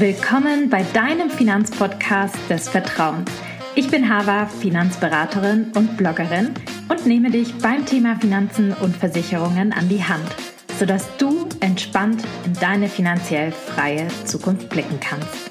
Willkommen bei deinem Finanzpodcast des Vertrauens. Ich bin Hava, Finanzberaterin und Bloggerin und nehme dich beim Thema Finanzen und Versicherungen an die Hand, sodass du entspannt in deine finanziell freie Zukunft blicken kannst.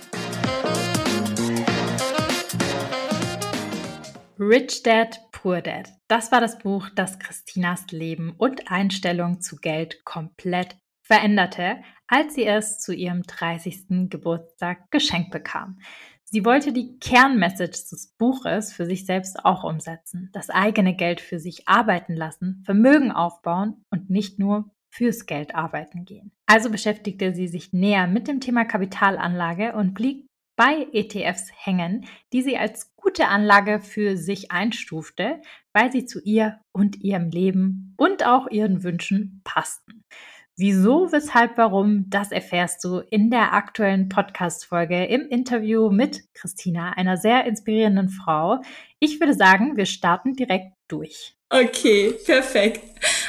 Rich Dad, Poor Dad. Das war das Buch, das Christinas Leben und Einstellung zu Geld komplett veränderte, als sie es zu ihrem 30. Geburtstag geschenkt bekam. Sie wollte die Kernmessage des Buches für sich selbst auch umsetzen, das eigene Geld für sich arbeiten lassen, Vermögen aufbauen und nicht nur fürs Geld arbeiten gehen. Also beschäftigte sie sich näher mit dem Thema Kapitalanlage und blieb bei ETFs hängen, die sie als gute Anlage für sich einstufte, weil sie zu ihr und ihrem Leben und auch ihren Wünschen passten. Wieso, weshalb, warum, das erfährst du in der aktuellen Podcast-Folge im Interview mit Christina, einer sehr inspirierenden Frau. Ich würde sagen, wir starten direkt durch. Okay, perfekt.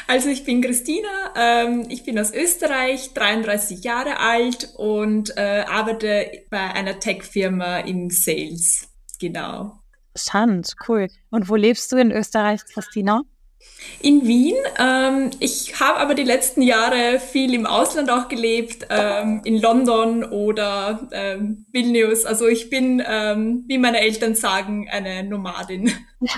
Also ich bin Christina, ähm, ich bin aus Österreich, 33 Jahre alt und äh, arbeite bei einer Tech-Firma im Sales. Genau. Interessant, cool. Und wo lebst du in Österreich, Christina? In Wien. Ähm, ich habe aber die letzten Jahre viel im Ausland auch gelebt, ähm, in London oder ähm, Vilnius. Also ich bin, ähm, wie meine Eltern sagen, eine Nomadin.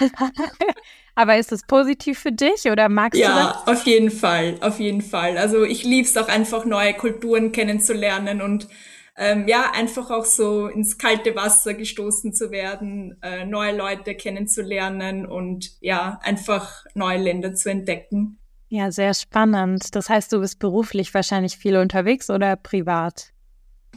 aber ist das positiv für dich oder magst ja, du das? Ja, auf jeden Fall, auf jeden Fall. Also ich liebe es auch einfach, neue Kulturen kennenzulernen und ähm, ja, einfach auch so ins kalte Wasser gestoßen zu werden, äh, neue Leute kennenzulernen und ja, einfach neue Länder zu entdecken. Ja, sehr spannend. Das heißt, du bist beruflich wahrscheinlich viel unterwegs oder privat?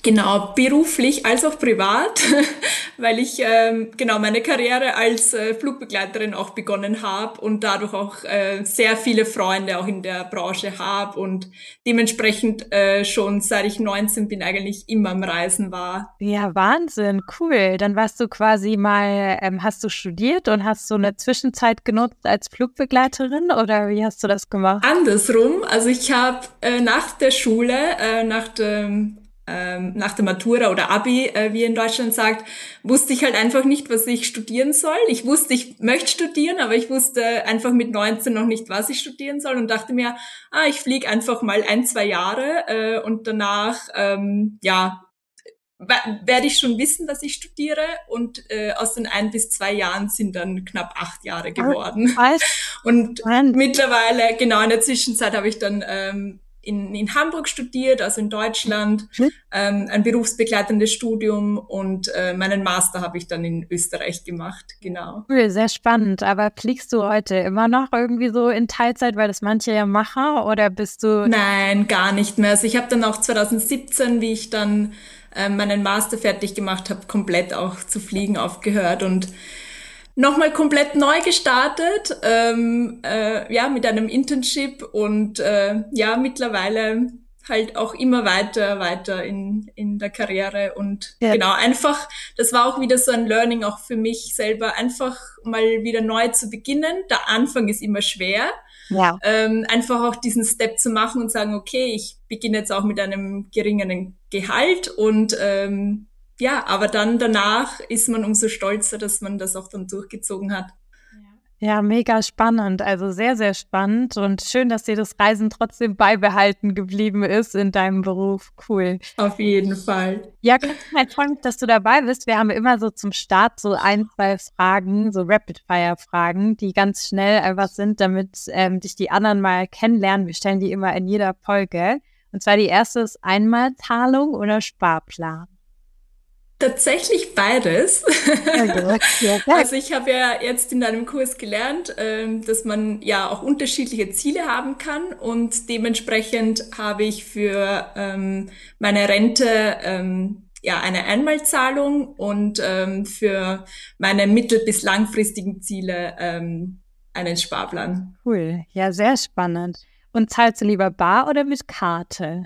Genau, beruflich als auch privat, weil ich ähm, genau meine Karriere als äh, Flugbegleiterin auch begonnen habe und dadurch auch äh, sehr viele Freunde auch in der Branche habe und dementsprechend äh, schon seit ich 19 bin eigentlich immer am Reisen war. Ja, Wahnsinn, cool. Dann warst du quasi mal, ähm, hast du studiert und hast so eine Zwischenzeit genutzt als Flugbegleiterin oder wie hast du das gemacht? Andersrum, also ich habe äh, nach der Schule, äh, nach dem ähm, nach der Matura oder Abi, äh, wie in Deutschland sagt, wusste ich halt einfach nicht, was ich studieren soll. Ich wusste, ich möchte studieren, aber ich wusste einfach mit 19 noch nicht, was ich studieren soll und dachte mir, ah, ich fliege einfach mal ein, zwei Jahre äh, und danach, ähm, ja, werde ich schon wissen, was ich studiere und äh, aus den ein bis zwei Jahren sind dann knapp acht Jahre geworden. Und mittlerweile, genau in der Zwischenzeit habe ich dann ähm, in, in Hamburg studiert, also in Deutschland, mhm. ähm, ein berufsbegleitendes Studium und äh, meinen Master habe ich dann in Österreich gemacht, genau. Cool, sehr spannend. Aber fliegst du heute immer noch irgendwie so in Teilzeit, weil das manche ja machen, oder bist du? Nein, gar nicht mehr. Also ich habe dann auch 2017, wie ich dann äh, meinen Master fertig gemacht habe, komplett auch zu fliegen aufgehört und nochmal komplett neu gestartet, ähm, äh, ja, mit einem Internship und äh, ja, mittlerweile halt auch immer weiter, weiter in, in der Karriere und ja. genau, einfach, das war auch wieder so ein Learning auch für mich selber, einfach mal wieder neu zu beginnen. Der Anfang ist immer schwer. Ja. Ähm, einfach auch diesen Step zu machen und sagen, okay, ich beginne jetzt auch mit einem geringeren Gehalt und ähm, ja, aber dann danach ist man umso stolzer, dass man das auch dann durchgezogen hat. Ja, mega spannend. Also sehr, sehr spannend und schön, dass dir das Reisen trotzdem beibehalten geblieben ist in deinem Beruf. Cool. Auf jeden Fall. Ja, ich freue mich, dass du dabei bist. Wir haben immer so zum Start so ein, zwei Fragen, so Rapid-Fire-Fragen, die ganz schnell einfach sind, damit ähm, dich die anderen mal kennenlernen. Wir stellen die immer in jeder Folge. Und zwar die erste ist Einmalzahlung oder Sparplan. Tatsächlich beides. also ich habe ja jetzt in deinem Kurs gelernt, ähm, dass man ja auch unterschiedliche Ziele haben kann und dementsprechend habe ich für ähm, meine Rente ähm, ja eine Einmalzahlung und für meine mittel- bis langfristigen Ziele einen Sparplan. Cool, ja sehr spannend. Und zahlst du lieber bar oder mit Karte?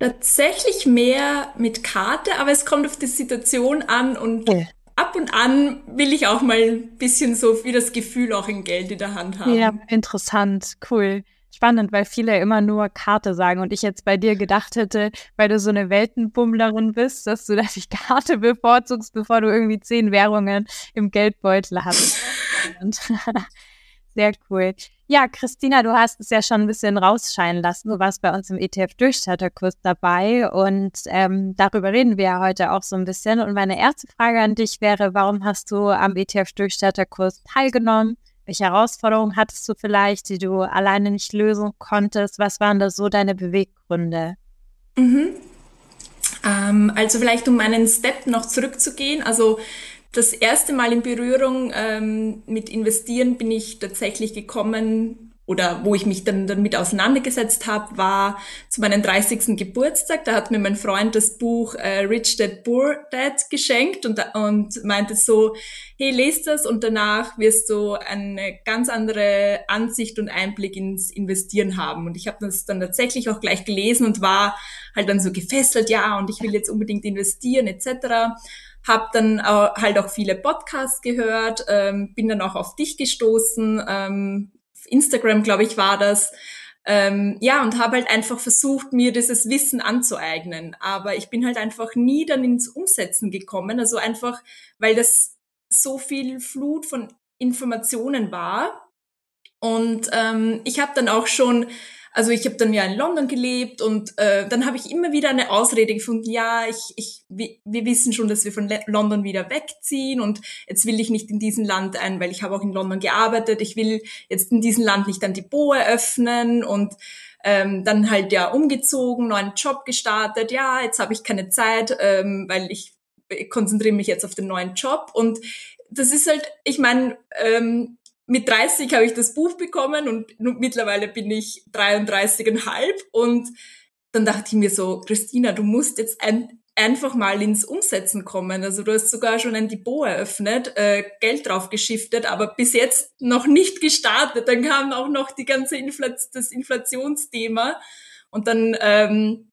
Tatsächlich mehr mit Karte, aber es kommt auf die Situation an und ja. ab und an will ich auch mal ein bisschen so wie das Gefühl auch in Geld in der Hand haben. Ja, interessant, cool. spannend, weil viele immer nur Karte sagen und ich jetzt bei dir gedacht hätte, weil du so eine Weltenbummlerin bist, dass du dass ich Karte bevorzugst, bevor du irgendwie zehn Währungen im Geldbeutel hast. Sehr cool. Ja, Christina, du hast es ja schon ein bisschen rausscheinen lassen. Du warst bei uns im ETF-Durchstarterkurs dabei und ähm, darüber reden wir ja heute auch so ein bisschen. Und meine erste Frage an dich wäre, warum hast du am ETF-Durchstarterkurs teilgenommen? Welche Herausforderungen hattest du vielleicht, die du alleine nicht lösen konntest? Was waren da so deine Beweggründe? Mhm. Ähm, also vielleicht um einen Step noch zurückzugehen. Also das erste Mal in Berührung ähm, mit Investieren bin ich tatsächlich gekommen oder wo ich mich dann damit auseinandergesetzt habe, war zu meinem 30. Geburtstag. Da hat mir mein Freund das Buch äh, Rich Dad Poor Dad geschenkt und, und meinte so, hey, lest das und danach wirst du eine ganz andere Ansicht und Einblick ins Investieren haben. Und ich habe das dann tatsächlich auch gleich gelesen und war halt dann so gefesselt, ja, und ich will jetzt unbedingt investieren etc habe dann halt auch viele Podcasts gehört, ähm, bin dann auch auf dich gestoßen, ähm, Instagram, glaube ich, war das. Ähm, ja, und habe halt einfach versucht, mir dieses Wissen anzueignen. Aber ich bin halt einfach nie dann ins Umsetzen gekommen. Also einfach, weil das so viel Flut von Informationen war. Und ähm, ich habe dann auch schon also ich habe dann ja in London gelebt und äh, dann habe ich immer wieder eine Ausrede gefunden, ja, ich, ich, wir, wissen schon, dass wir von London wieder wegziehen und jetzt will ich nicht in diesem Land ein, weil ich habe auch in London gearbeitet, ich will jetzt in diesem Land nicht ein Depot eröffnen und ähm, dann halt ja umgezogen, neuen Job gestartet, ja, jetzt habe ich keine Zeit, ähm, weil ich konzentriere mich jetzt auf den neuen Job und das ist halt, ich meine, ähm, mit 30 habe ich das Buch bekommen und mittlerweile bin ich 33,5 und dann dachte ich mir so, Christina, du musst jetzt ein, einfach mal ins Umsetzen kommen. Also du hast sogar schon ein Depot eröffnet, äh, Geld drauf geschiftet, aber bis jetzt noch nicht gestartet. Dann kam auch noch die ganze Inflation, das Inflationsthema und dann ähm,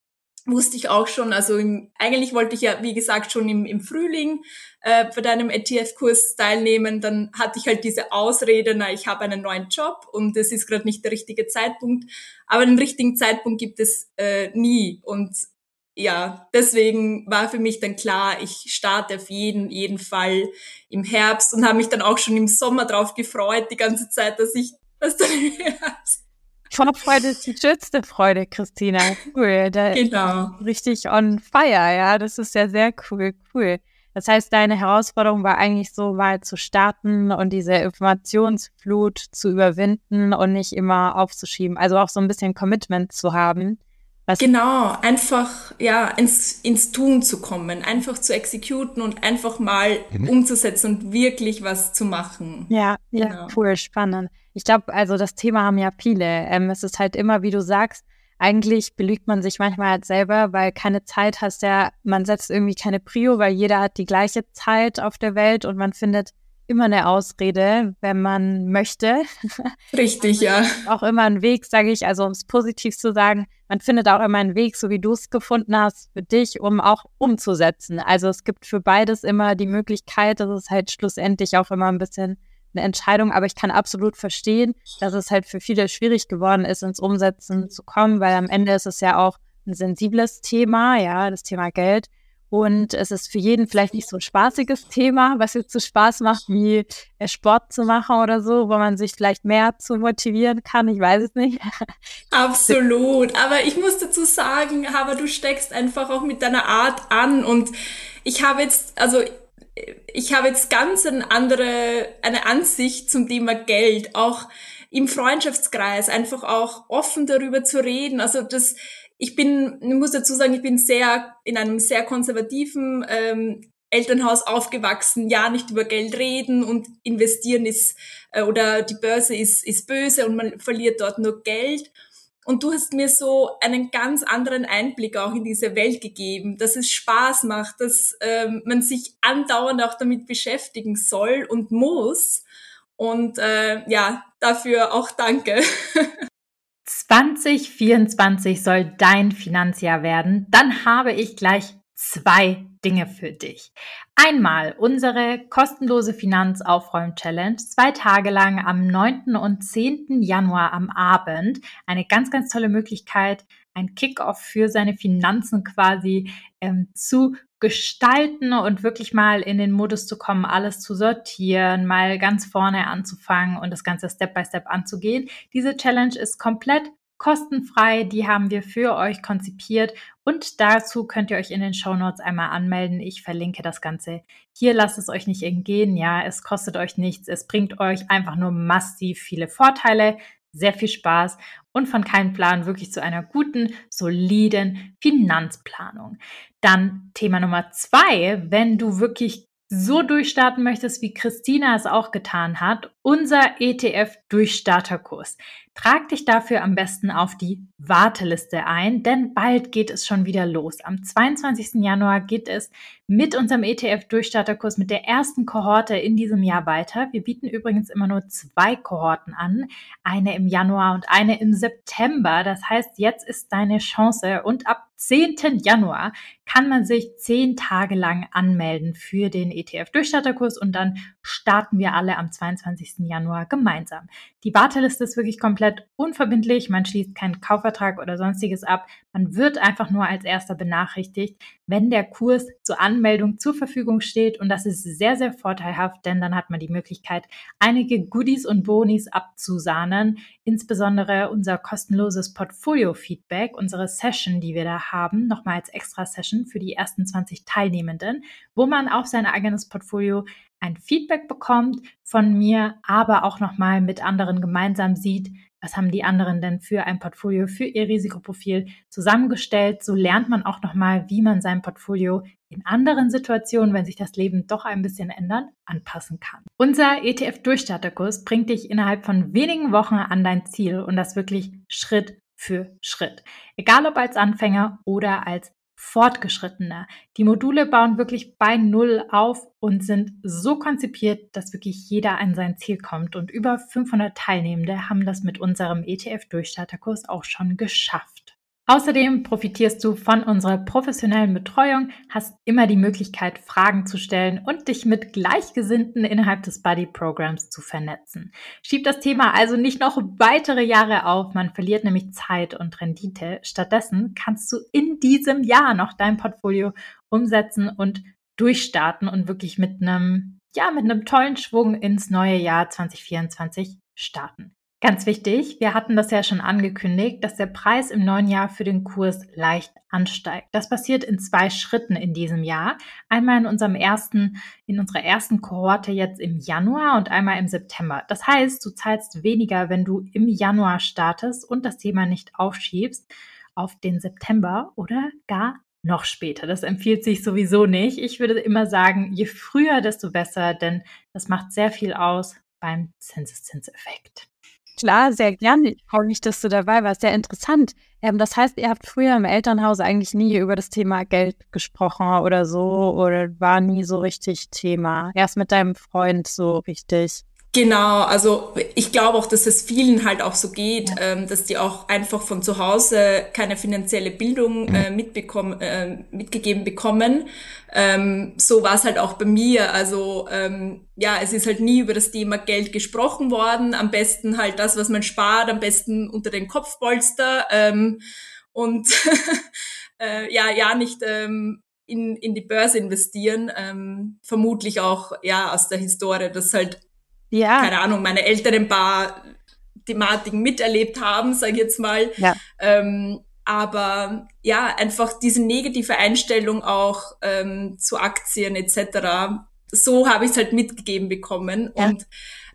wusste ich auch schon, also im, eigentlich wollte ich ja, wie gesagt, schon im, im Frühling äh, bei deinem ETF-Kurs teilnehmen. Dann hatte ich halt diese Ausrede, na, ich habe einen neuen Job und es ist gerade nicht der richtige Zeitpunkt. Aber den richtigen Zeitpunkt gibt es äh, nie. Und ja, deswegen war für mich dann klar, ich starte auf jeden, jeden Fall im Herbst und habe mich dann auch schon im Sommer drauf gefreut, die ganze Zeit, dass ich das dann im Herbst Vorfreude ist die schönste Freude, Christina. Cool. Da genau. Richtig on fire, ja. Das ist ja sehr cool, cool. Das heißt, deine Herausforderung war eigentlich so mal zu starten und diese Informationsflut zu überwinden und nicht immer aufzuschieben. Also auch so ein bisschen Commitment zu haben. Genau, einfach ja ins, ins Tun zu kommen, einfach zu exekuten und einfach mal mhm. umzusetzen und wirklich was zu machen. Ja, ja, genau. cool, spannend. Ich glaube, also das Thema haben ja viele. Ähm, es ist halt immer, wie du sagst, eigentlich belügt man sich manchmal halt selber, weil keine Zeit hast ja, man setzt irgendwie keine Prio, weil jeder hat die gleiche Zeit auf der Welt und man findet immer eine Ausrede, wenn man möchte. Richtig, ja. Auch immer einen Weg, sage ich, also um es positiv zu sagen, man findet auch immer einen Weg, so wie du es gefunden hast, für dich, um auch umzusetzen. Also es gibt für beides immer die Möglichkeit, dass es halt schlussendlich auch immer ein bisschen eine Entscheidung, aber ich kann absolut verstehen, dass es halt für viele schwierig geworden ist, ins Umsetzen zu kommen, weil am Ende ist es ja auch ein sensibles Thema, ja, das Thema Geld. Und es ist für jeden vielleicht nicht so ein spaßiges Thema, was jetzt so Spaß macht, wie äh, Sport zu machen oder so, wo man sich vielleicht mehr zu motivieren kann. Ich weiß es nicht. Absolut. Aber ich muss dazu sagen, aber du steckst einfach auch mit deiner Art an. Und ich habe jetzt, also ich habe jetzt ganz eine andere, eine Ansicht zum Thema Geld, auch im Freundschaftskreis, einfach auch offen darüber zu reden. Also das, ich bin, ich muss dazu sagen, ich bin sehr in einem sehr konservativen ähm, Elternhaus aufgewachsen, ja nicht über Geld reden und investieren ist äh, oder die Börse ist, ist böse und man verliert dort nur Geld. Und du hast mir so einen ganz anderen Einblick auch in diese Welt gegeben, dass es Spaß macht, dass ähm, man sich andauernd auch damit beschäftigen soll und muss. Und äh, ja, dafür auch danke. 2024 soll dein Finanzjahr werden. Dann habe ich gleich zwei Dinge für dich. Einmal unsere kostenlose Finanzaufräum-Challenge, zwei Tage lang am 9. und 10. Januar am Abend. Eine ganz, ganz tolle Möglichkeit, ein Kickoff für seine Finanzen quasi ähm, zu gestalten und wirklich mal in den Modus zu kommen, alles zu sortieren, mal ganz vorne anzufangen und das Ganze Step by Step anzugehen. Diese Challenge ist komplett kostenfrei, die haben wir für euch konzipiert und dazu könnt ihr euch in den Show Notes einmal anmelden. Ich verlinke das Ganze hier. Lasst es euch nicht entgehen. Ja, es kostet euch nichts. Es bringt euch einfach nur massiv viele Vorteile, sehr viel Spaß und von keinem Plan wirklich zu einer guten, soliden Finanzplanung. Dann Thema Nummer zwei, wenn du wirklich so durchstarten möchtest, wie Christina es auch getan hat, unser ETF-Durchstarterkurs. Trag dich dafür am besten auf die Warteliste ein, denn bald geht es schon wieder los. Am 22. Januar geht es mit unserem ETF-Durchstarterkurs mit der ersten Kohorte in diesem Jahr weiter. Wir bieten übrigens immer nur zwei Kohorten an, eine im Januar und eine im September. Das heißt, jetzt ist deine Chance und ab 10. Januar kann man sich zehn Tage lang anmelden für den ETF-Durchstarterkurs und dann starten wir alle am 22. Januar gemeinsam. Die Warteliste ist wirklich komplett unverbindlich. Man schließt keinen Kaufvertrag oder sonstiges ab. Man wird einfach nur als erster benachrichtigt, wenn der Kurs zur Anmeldung zur Verfügung steht. Und das ist sehr, sehr vorteilhaft, denn dann hat man die Möglichkeit, einige Goodies und Bonis abzusahnen. Insbesondere unser kostenloses Portfolio-Feedback, unsere Session, die wir da haben, nochmal als Extra-Session für die ersten 20 Teilnehmenden, wo man auf sein eigenes Portfolio ein Feedback bekommt von mir, aber auch nochmal mit anderen gemeinsam sieht, was haben die anderen denn für ein Portfolio für ihr Risikoprofil zusammengestellt. So lernt man auch nochmal, wie man sein Portfolio in anderen Situationen, wenn sich das Leben doch ein bisschen ändert, anpassen kann. Unser ETF-Durchstarterkurs bringt dich innerhalb von wenigen Wochen an dein Ziel und das wirklich Schritt für Schritt. Egal ob als Anfänger oder als fortgeschrittener. Die Module bauen wirklich bei Null auf und sind so konzipiert, dass wirklich jeder an sein Ziel kommt. Und über 500 Teilnehmende haben das mit unserem ETF-Durchstarterkurs auch schon geschafft. Außerdem profitierst du von unserer professionellen Betreuung, hast immer die Möglichkeit, Fragen zu stellen und dich mit Gleichgesinnten innerhalb des Buddy Programs zu vernetzen. Schieb das Thema also nicht noch weitere Jahre auf, man verliert nämlich Zeit und Rendite. Stattdessen kannst du in diesem Jahr noch dein Portfolio umsetzen und durchstarten und wirklich mit einem, ja, mit einem tollen Schwung ins neue Jahr 2024 starten. Ganz wichtig, wir hatten das ja schon angekündigt, dass der Preis im neuen Jahr für den Kurs leicht ansteigt. Das passiert in zwei Schritten in diesem Jahr. Einmal in unserem ersten, in unserer ersten Kohorte jetzt im Januar und einmal im September. Das heißt, du zahlst weniger, wenn du im Januar startest und das Thema nicht aufschiebst auf den September oder gar noch später. Das empfiehlt sich sowieso nicht. Ich würde immer sagen, je früher, desto besser, denn das macht sehr viel aus beim Zinseszinseffekt. Klar, sehr gerne. Ich freue mich, dass du dabei warst. Sehr interessant. Ähm, das heißt, ihr habt früher im Elternhaus eigentlich nie über das Thema Geld gesprochen oder so oder war nie so richtig Thema. Erst mit deinem Freund so richtig. Genau, also ich glaube auch, dass es vielen halt auch so geht, ja. ähm, dass die auch einfach von zu Hause keine finanzielle Bildung äh, mitbekommen, äh, mitgegeben bekommen. Ähm, so war es halt auch bei mir. Also ähm, ja, es ist halt nie über das Thema Geld gesprochen worden. Am besten halt das, was man spart, am besten unter den Kopfpolster ähm, und äh, ja, ja nicht ähm, in, in die Börse investieren. Ähm, vermutlich auch ja aus der Historie, dass halt ja. keine Ahnung, meine Eltern ein paar Thematiken miterlebt haben, sage ich jetzt mal. Ja. Ähm, aber ja, einfach diese negative Einstellung auch ähm, zu Aktien etc. So habe ich es halt mitgegeben bekommen. Ja. Und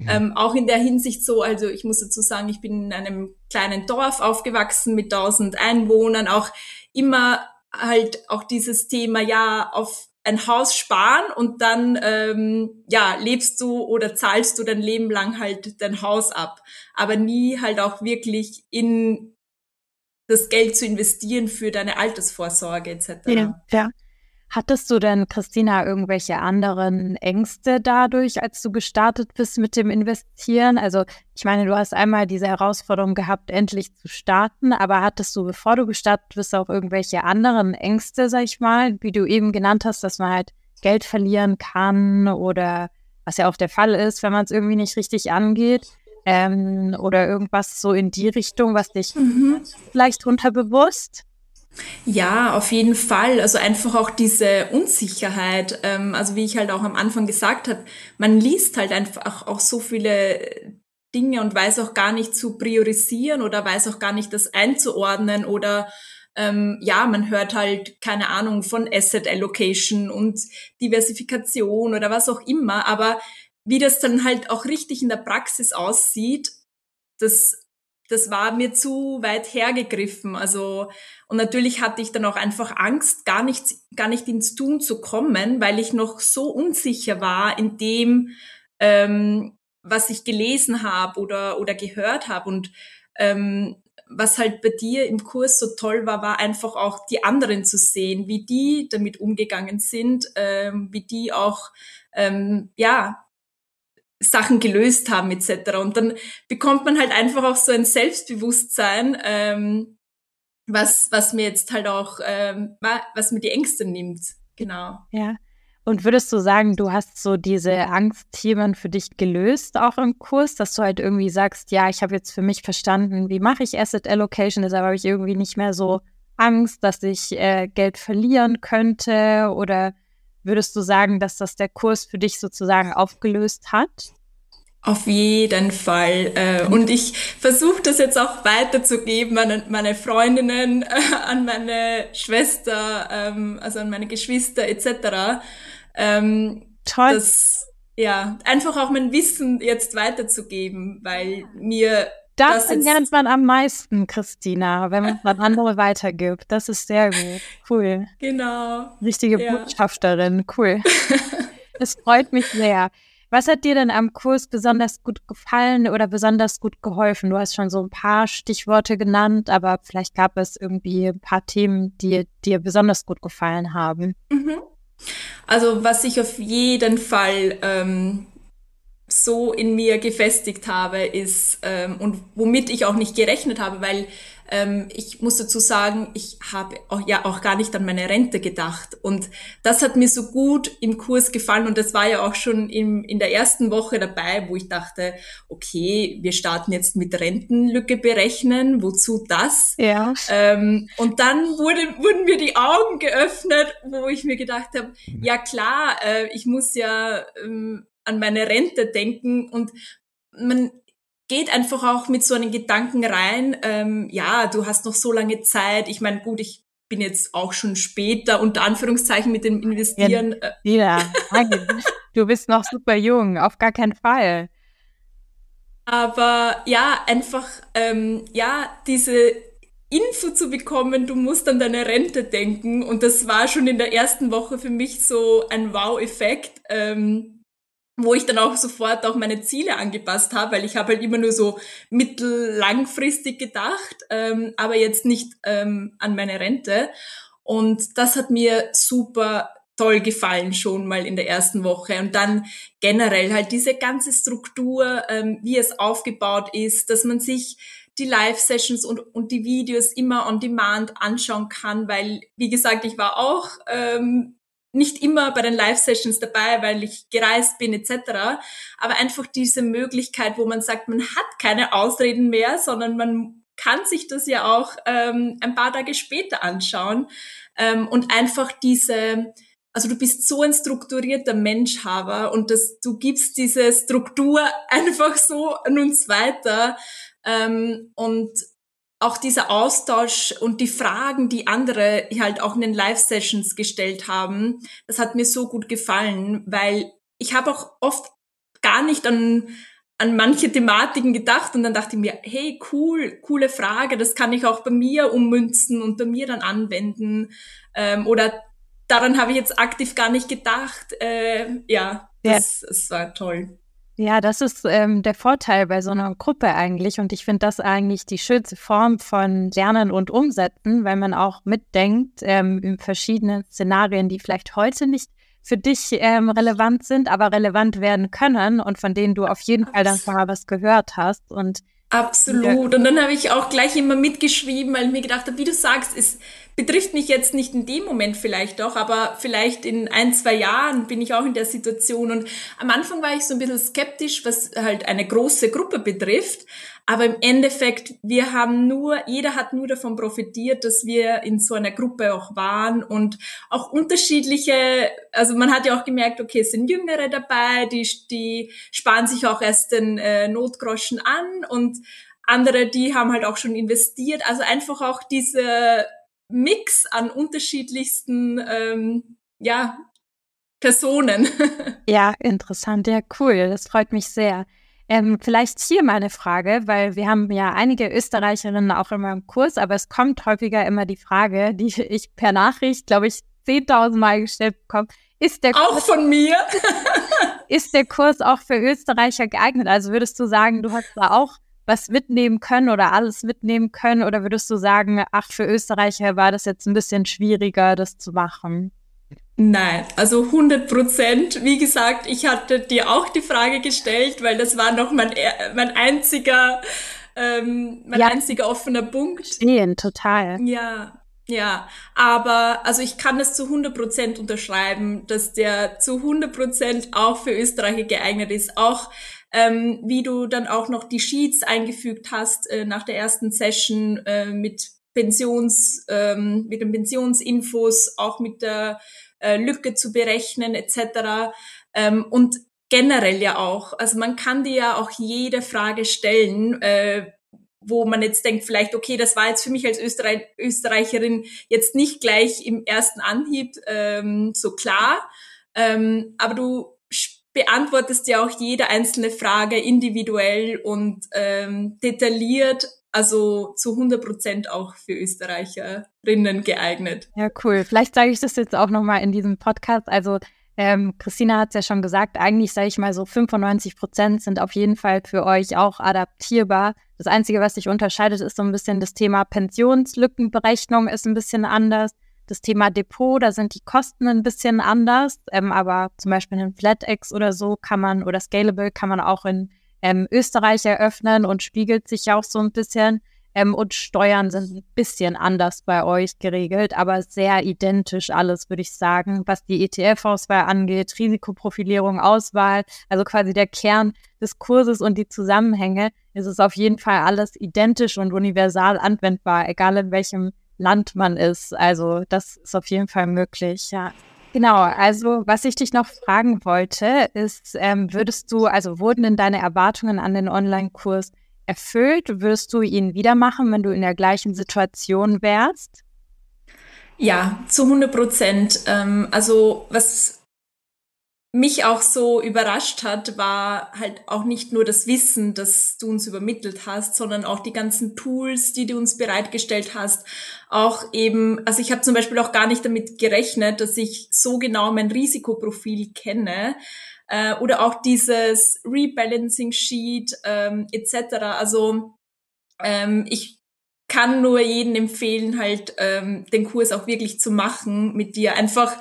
ähm, auch in der Hinsicht so, also ich muss dazu sagen, ich bin in einem kleinen Dorf aufgewachsen mit 1000 Einwohnern, auch immer halt auch dieses Thema, ja, auf ein Haus sparen und dann ähm, ja lebst du oder zahlst du dein Leben lang halt dein Haus ab, aber nie halt auch wirklich in das Geld zu investieren für deine Altersvorsorge etc. Ja, ja. Hattest du denn, Christina, irgendwelche anderen Ängste dadurch, als du gestartet bist mit dem Investieren? Also ich meine, du hast einmal diese Herausforderung gehabt, endlich zu starten, aber hattest du, bevor du gestartet bist, auch irgendwelche anderen Ängste, sag ich mal, wie du eben genannt hast, dass man halt Geld verlieren kann oder was ja auch der Fall ist, wenn man es irgendwie nicht richtig angeht? Ähm, oder irgendwas so in die Richtung, was dich mhm. vielleicht unterbewusst? Ja, auf jeden Fall. Also einfach auch diese Unsicherheit. Ähm, also wie ich halt auch am Anfang gesagt habe, man liest halt einfach auch so viele Dinge und weiß auch gar nicht zu priorisieren oder weiß auch gar nicht das einzuordnen oder ähm, ja, man hört halt keine Ahnung von Asset Allocation und Diversifikation oder was auch immer, aber wie das dann halt auch richtig in der Praxis aussieht, das das war mir zu weit hergegriffen. Also, und natürlich hatte ich dann auch einfach Angst, gar nicht, gar nicht ins Tun zu kommen, weil ich noch so unsicher war in dem, ähm, was ich gelesen habe oder, oder gehört habe. Und ähm, was halt bei dir im Kurs so toll war, war einfach auch die anderen zu sehen, wie die damit umgegangen sind, ähm, wie die auch ähm, ja Sachen gelöst haben etc. Und dann bekommt man halt einfach auch so ein Selbstbewusstsein, ähm, was, was mir jetzt halt auch, ähm, was mir die Ängste nimmt. Genau. Ja. Und würdest du sagen, du hast so diese Angstthemen für dich gelöst, auch im Kurs, dass du halt irgendwie sagst, ja, ich habe jetzt für mich verstanden, wie mache ich Asset Allocation, deshalb habe ich irgendwie nicht mehr so Angst, dass ich äh, Geld verlieren könnte oder Würdest du sagen, dass das der Kurs für dich sozusagen aufgelöst hat? Auf jeden Fall. Äh, und ich versuche das jetzt auch weiterzugeben an meine Freundinnen, an meine Schwester, ähm, also an meine Geschwister etc. Ähm, Toll. Das, ja, einfach auch mein Wissen jetzt weiterzugeben, weil mir das, lernt man am meisten, Christina, wenn man es andere weitergibt. Das ist sehr gut. Cool. Genau. Richtige ja. Botschafterin. Cool. Es freut mich sehr. Was hat dir denn am Kurs besonders gut gefallen oder besonders gut geholfen? Du hast schon so ein paar Stichworte genannt, aber vielleicht gab es irgendwie ein paar Themen, die dir besonders gut gefallen haben. Mhm. Also was ich auf jeden Fall ähm, so in mir gefestigt habe, ist ähm, und womit ich auch nicht gerechnet habe, weil ähm, ich muss dazu sagen, ich habe auch, ja auch gar nicht an meine Rente gedacht und das hat mir so gut im Kurs gefallen und das war ja auch schon im, in der ersten Woche dabei, wo ich dachte, okay, wir starten jetzt mit Rentenlücke berechnen, wozu das? Ja. Ähm, und dann wurde, wurden mir die Augen geöffnet, wo ich mir gedacht habe, ja klar, äh, ich muss ja ähm, an meine Rente denken und man geht einfach auch mit so einem Gedanken rein, ähm, ja, du hast noch so lange Zeit. Ich meine, gut, ich bin jetzt auch schon später, unter Anführungszeichen, mit dem Investieren. Ja, äh. du bist noch super jung, auf gar keinen Fall. Aber ja, einfach, ähm, ja, diese Info zu bekommen, du musst an deine Rente denken. Und das war schon in der ersten Woche für mich so ein Wow-Effekt. Ähm, wo ich dann auch sofort auch meine Ziele angepasst habe, weil ich habe halt immer nur so mittellangfristig gedacht, ähm, aber jetzt nicht ähm, an meine Rente. Und das hat mir super toll gefallen schon mal in der ersten Woche und dann generell halt diese ganze Struktur, ähm, wie es aufgebaut ist, dass man sich die Live-Sessions und, und die Videos immer on demand anschauen kann, weil, wie gesagt, ich war auch ähm, nicht immer bei den Live-Sessions dabei, weil ich gereist bin etc. Aber einfach diese Möglichkeit, wo man sagt, man hat keine Ausreden mehr, sondern man kann sich das ja auch ähm, ein paar Tage später anschauen ähm, und einfach diese, also du bist so ein strukturierter Mensch, Haber, und das, du gibst diese Struktur einfach so an uns weiter ähm, und auch dieser Austausch und die Fragen, die andere halt auch in den Live-Sessions gestellt haben, das hat mir so gut gefallen, weil ich habe auch oft gar nicht an, an manche Thematiken gedacht und dann dachte ich mir, hey, cool, coole Frage, das kann ich auch bei mir ummünzen und bei mir dann anwenden. Ähm, oder daran habe ich jetzt aktiv gar nicht gedacht. Äh, ja, das, ja. das war toll. Ja, das ist ähm, der Vorteil bei so einer Gruppe eigentlich. Und ich finde das eigentlich die schönste Form von Lernen und Umsetzen, weil man auch mitdenkt ähm, in verschiedenen Szenarien, die vielleicht heute nicht für dich ähm, relevant sind, aber relevant werden können und von denen du auf jeden Fall dann vorher was gehört hast. Und Absolut. Und dann habe ich auch gleich immer mitgeschrieben, weil ich mir gedacht habe, wie du sagst, es betrifft mich jetzt nicht in dem Moment vielleicht doch, aber vielleicht in ein, zwei Jahren bin ich auch in der Situation. Und am Anfang war ich so ein bisschen skeptisch, was halt eine große Gruppe betrifft. Aber im Endeffekt, wir haben nur, jeder hat nur davon profitiert, dass wir in so einer Gruppe auch waren und auch unterschiedliche, also man hat ja auch gemerkt, okay, es sind Jüngere dabei, die, die sparen sich auch erst den äh, Notgroschen an und andere, die haben halt auch schon investiert. Also einfach auch diese Mix an unterschiedlichsten, ähm, ja, Personen. ja, interessant, ja, cool. Das freut mich sehr. Ähm, vielleicht hier mal eine Frage, weil wir haben ja einige Österreicherinnen auch immer im Kurs, aber es kommt häufiger immer die Frage, die ich per Nachricht, glaube ich, 10.000 Mal gestellt bekomme. Ist der Kurs, auch von mir? ist der Kurs auch für Österreicher geeignet? Also würdest du sagen, du hast da auch was mitnehmen können oder alles mitnehmen können? Oder würdest du sagen, ach, für Österreicher war das jetzt ein bisschen schwieriger, das zu machen? Nein, also 100 Prozent. Wie gesagt, ich hatte dir auch die Frage gestellt, weil das war noch mein, mein einziger, ähm, mein ja. einziger offener Punkt. Stehen, total. Ja, ja, aber also ich kann es zu 100 Prozent unterschreiben, dass der zu 100 Prozent auch für Österreicher geeignet ist. Auch ähm, wie du dann auch noch die Sheets eingefügt hast äh, nach der ersten Session äh, mit Pensions, ähm, mit den Pensionsinfos, auch mit der äh, Lücke zu berechnen etc. Ähm, und generell ja auch. Also man kann dir ja auch jede Frage stellen, äh, wo man jetzt denkt, vielleicht, okay, das war jetzt für mich als Österreich Österreicherin jetzt nicht gleich im ersten Anhieb ähm, so klar. Ähm, aber du beantwortest ja auch jede einzelne Frage individuell und ähm, detailliert also zu 100 Prozent auch für Österreicherinnen geeignet. Ja, cool. Vielleicht sage ich das jetzt auch nochmal in diesem Podcast. Also ähm, Christina hat es ja schon gesagt, eigentlich sage ich mal so 95 Prozent sind auf jeden Fall für euch auch adaptierbar. Das Einzige, was sich unterscheidet, ist so ein bisschen das Thema Pensionslückenberechnung ist ein bisschen anders. Das Thema Depot, da sind die Kosten ein bisschen anders, ähm, aber zum Beispiel in FlatEx oder so kann man oder Scalable kann man auch in ähm, Österreich eröffnen und spiegelt sich auch so ein bisschen. Ähm, und Steuern sind ein bisschen anders bei euch geregelt, aber sehr identisch alles, würde ich sagen, was die ETF-Auswahl angeht, Risikoprofilierung, Auswahl, also quasi der Kern des Kurses und die Zusammenhänge, ist es auf jeden Fall alles identisch und universal anwendbar, egal in welchem Land man ist. Also das ist auf jeden Fall möglich, ja. Genau, also was ich dich noch fragen wollte, ist, ähm, würdest du, also wurden denn deine Erwartungen an den Online-Kurs erfüllt? Würdest du ihn wieder machen, wenn du in der gleichen Situation wärst? Ja, zu 100 Prozent. Ähm, also was mich auch so überrascht hat, war halt auch nicht nur das Wissen, das du uns übermittelt hast, sondern auch die ganzen Tools, die du uns bereitgestellt hast. Auch eben, also ich habe zum Beispiel auch gar nicht damit gerechnet, dass ich so genau mein Risikoprofil kenne äh, oder auch dieses Rebalancing Sheet ähm, etc. Also ähm, ich kann nur jeden empfehlen, halt ähm, den Kurs auch wirklich zu machen mit dir. Einfach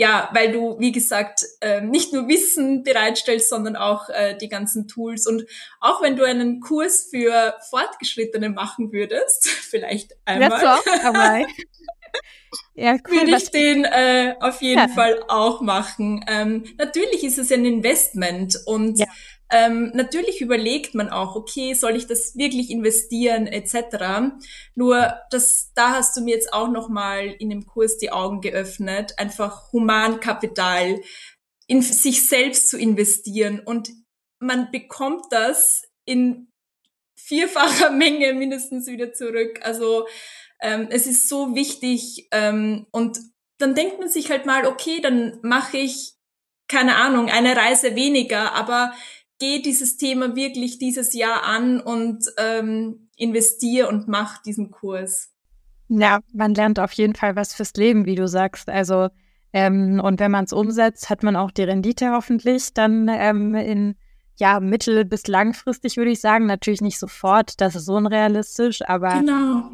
ja, weil du, wie gesagt, äh, nicht nur Wissen bereitstellst, sondern auch äh, die ganzen Tools. Und auch wenn du einen Kurs für Fortgeschrittene machen würdest, vielleicht einmal, ja, ja, cool, würde ich den äh, auf jeden ja. Fall auch machen. Ähm, natürlich ist es ein Investment und ja. Ähm, natürlich überlegt man auch, okay, soll ich das wirklich investieren etc. Nur das, da hast du mir jetzt auch noch mal in dem Kurs die Augen geöffnet, einfach Humankapital in sich selbst zu investieren und man bekommt das in vierfacher Menge mindestens wieder zurück. Also ähm, es ist so wichtig ähm, und dann denkt man sich halt mal, okay, dann mache ich keine Ahnung, eine Reise weniger, aber geh dieses Thema wirklich dieses Jahr an und ähm, investier und mach diesen Kurs. Ja, man lernt auf jeden Fall was fürs Leben, wie du sagst. Also ähm, und wenn man es umsetzt, hat man auch die Rendite hoffentlich dann ähm, in ja, mittel- bis langfristig würde ich sagen. Natürlich nicht sofort, das ist so unrealistisch, aber, genau.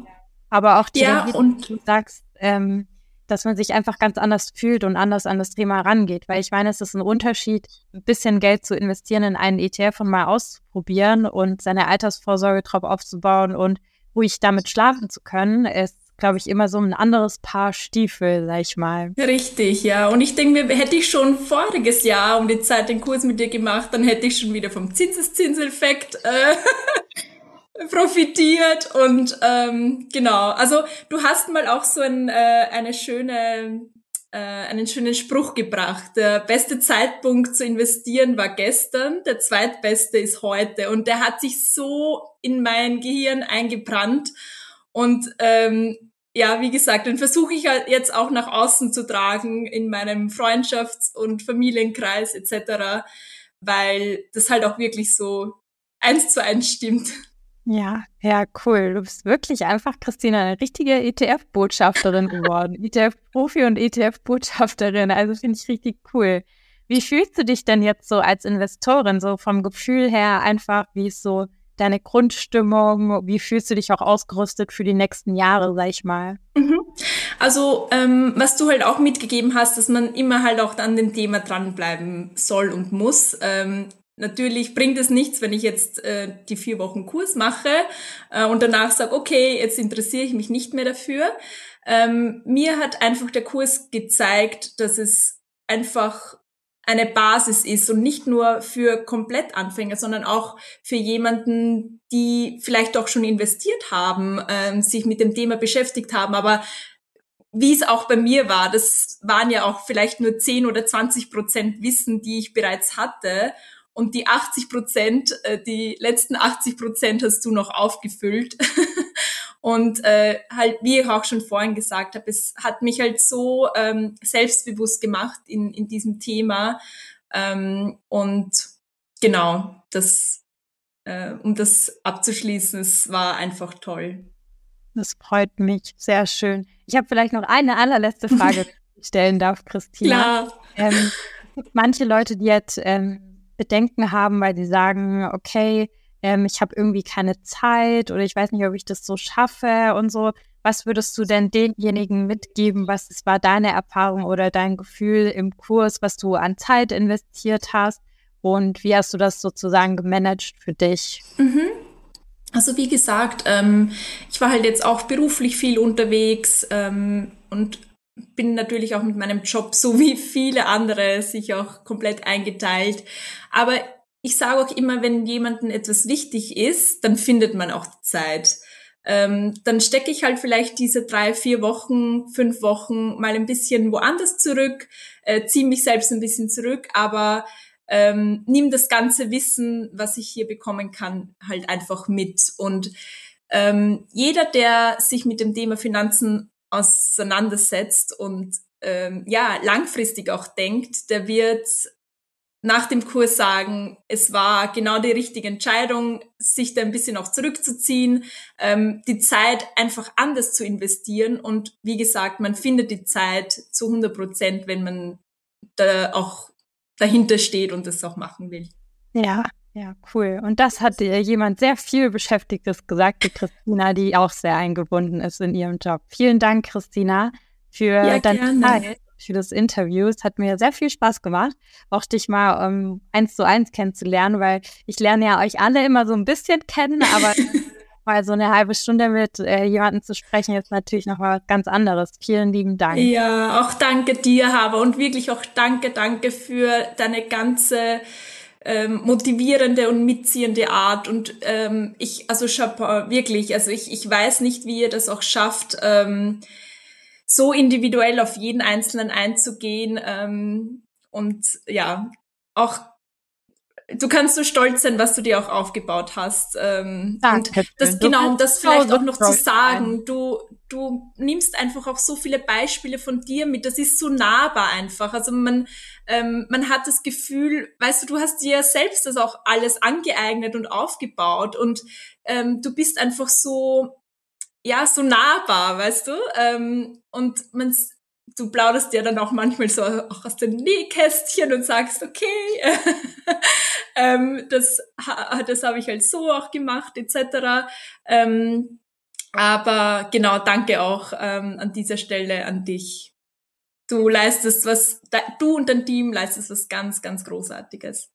aber auch die, ja, und du sagst, ähm, dass man sich einfach ganz anders fühlt und anders an das Thema rangeht. Weil ich meine, es ist ein Unterschied, ein bisschen Geld zu investieren in einen ETF und mal auszuprobieren und seine Altersvorsorge drauf aufzubauen und ruhig damit schlafen zu können, ist glaube ich, immer so ein anderes Paar Stiefel, sag ich mal. Richtig, ja. Und ich denke mir, hätte ich schon voriges Jahr um die Zeit den Kurs mit dir gemacht, dann hätte ich schon wieder vom Zinseszinseffekt äh, profitiert. Und ähm, genau, also du hast mal auch so ein, äh, eine schöne äh, einen schönen Spruch gebracht. Der beste Zeitpunkt zu investieren war gestern, der zweitbeste ist heute. Und der hat sich so in mein Gehirn eingebrannt. Und ähm, ja, wie gesagt, den versuche ich halt jetzt auch nach außen zu tragen in meinem Freundschafts- und Familienkreis etc., weil das halt auch wirklich so eins zu eins stimmt. Ja, ja, cool. Du bist wirklich einfach, Christina, eine richtige ETF-Botschafterin geworden. ETF-Profi und ETF-Botschafterin. Also finde ich richtig cool. Wie fühlst du dich denn jetzt so als Investorin, so vom Gefühl her einfach, wie es so deine Grundstimmung? Wie fühlst du dich auch ausgerüstet für die nächsten Jahre, sag ich mal? Mhm. Also, ähm, was du halt auch mitgegeben hast, dass man immer halt auch an dem Thema dranbleiben soll und muss. Ähm, natürlich bringt es nichts, wenn ich jetzt äh, die vier Wochen Kurs mache äh, und danach sage, okay, jetzt interessiere ich mich nicht mehr dafür. Ähm, mir hat einfach der Kurs gezeigt, dass es einfach eine Basis ist und nicht nur für Komplettanfänger, sondern auch für jemanden, die vielleicht auch schon investiert haben, ähm, sich mit dem Thema beschäftigt haben, aber wie es auch bei mir war, das waren ja auch vielleicht nur 10 oder 20 Prozent Wissen, die ich bereits hatte. Und die 80 Prozent, äh, die letzten 80 Prozent hast du noch aufgefüllt. Und äh, halt, wie ich auch schon vorhin gesagt habe, es hat mich halt so ähm, selbstbewusst gemacht in, in diesem Thema. Ähm, und genau, das, äh, um das abzuschließen, es war einfach toll. Das freut mich, sehr schön. Ich habe vielleicht noch eine allerletzte Frage stellen darf, Christina. Klar. Ähm, manche Leute, die jetzt ähm, Bedenken haben, weil sie sagen, okay, ähm, ich habe irgendwie keine Zeit oder ich weiß nicht, ob ich das so schaffe und so. Was würdest du denn denjenigen mitgeben? Was war deine Erfahrung oder dein Gefühl im Kurs, was du an Zeit investiert hast? Und wie hast du das sozusagen gemanagt für dich? Mhm. Also wie gesagt, ähm, ich war halt jetzt auch beruflich viel unterwegs ähm, und bin natürlich auch mit meinem Job so wie viele andere sich auch komplett eingeteilt. Aber ich sage auch immer, wenn jemandem etwas wichtig ist, dann findet man auch Zeit. Ähm, dann stecke ich halt vielleicht diese drei, vier Wochen, fünf Wochen mal ein bisschen woanders zurück, äh, ziehe mich selbst ein bisschen zurück, aber ähm, nimm das ganze Wissen, was ich hier bekommen kann, halt einfach mit. Und ähm, jeder, der sich mit dem Thema Finanzen auseinandersetzt und ähm, ja langfristig auch denkt, der wird nach dem Kurs sagen, es war genau die richtige Entscheidung, sich da ein bisschen auch zurückzuziehen, ähm, die Zeit einfach anders zu investieren. Und wie gesagt, man findet die Zeit zu 100 Prozent, wenn man da auch dahinter steht und das auch machen will. Ja, ja, cool. Und das hat dir jemand sehr viel Beschäftigtes gesagt, die Christina, die auch sehr eingebunden ist in ihrem Job. Vielen Dank, Christina, für ja, deine. Zeit für das Interview. Es hat mir sehr viel Spaß gemacht, auch dich mal um, eins zu eins kennenzulernen, weil ich lerne ja euch alle immer so ein bisschen kennen, aber mal so eine halbe Stunde mit äh, jemandem zu sprechen, ist natürlich noch mal was ganz anderes. Vielen lieben Dank. Ja, auch danke dir, Haber, und wirklich auch danke, danke für deine ganze ähm, motivierende und mitziehende Art. Und ähm, ich, also Chapeau, wirklich, also ich, ich weiß nicht, wie ihr das auch schafft, ähm, so individuell auf jeden Einzelnen einzugehen ähm, und ja, auch du kannst so stolz sein, was du dir auch aufgebaut hast. Ähm, Danke. Und das, genau, um das vielleicht auch noch zu sagen, du, du nimmst einfach auch so viele Beispiele von dir mit. Das ist so nahbar einfach. Also man, ähm, man hat das Gefühl, weißt du, du hast dir selbst das auch alles angeeignet und aufgebaut und ähm, du bist einfach so ja, so nahbar, weißt du? Ähm, und man, du plauderst ja dann auch manchmal so auch aus den Nähkästchen und sagst, okay, ähm, das, das habe ich halt so auch gemacht, etc. Ähm, aber genau, danke auch ähm, an dieser Stelle an dich. Du leistest was, du und dein Team leistest was ganz, ganz Großartiges.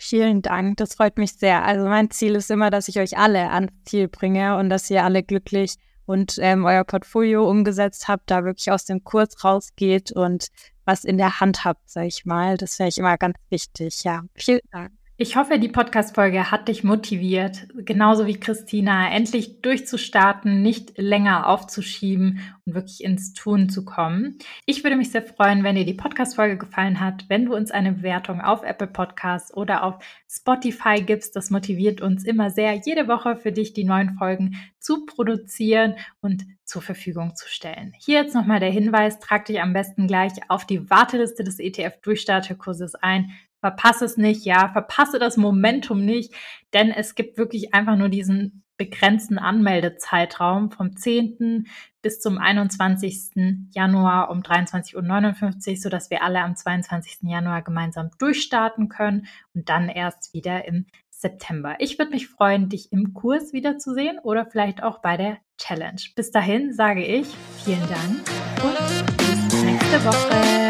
Vielen Dank, das freut mich sehr. Also mein Ziel ist immer, dass ich euch alle ans Ziel bringe und dass ihr alle glücklich und ähm, euer Portfolio umgesetzt habt, da wirklich aus dem Kurs rausgeht und was in der Hand habt, sag ich mal. Das wäre ich immer ganz wichtig. Ja, vielen Dank. Ich hoffe, die Podcast-Folge hat dich motiviert, genauso wie Christina, endlich durchzustarten, nicht länger aufzuschieben und wirklich ins Tun zu kommen. Ich würde mich sehr freuen, wenn dir die Podcast-Folge gefallen hat, wenn du uns eine Bewertung auf Apple Podcasts oder auf Spotify gibst. Das motiviert uns immer sehr, jede Woche für dich die neuen Folgen zu produzieren und zur Verfügung zu stellen. Hier jetzt nochmal der Hinweis, trag dich am besten gleich auf die Warteliste des ETF-Durchstarterkurses ein. Verpasse es nicht, ja, verpasse das Momentum nicht, denn es gibt wirklich einfach nur diesen begrenzten Anmeldezeitraum vom 10. bis zum 21. Januar um 23.59 Uhr, sodass wir alle am 22. Januar gemeinsam durchstarten können und dann erst wieder im September. Ich würde mich freuen, dich im Kurs wiederzusehen oder vielleicht auch bei der Challenge. Bis dahin sage ich vielen Dank und bis nächste Woche.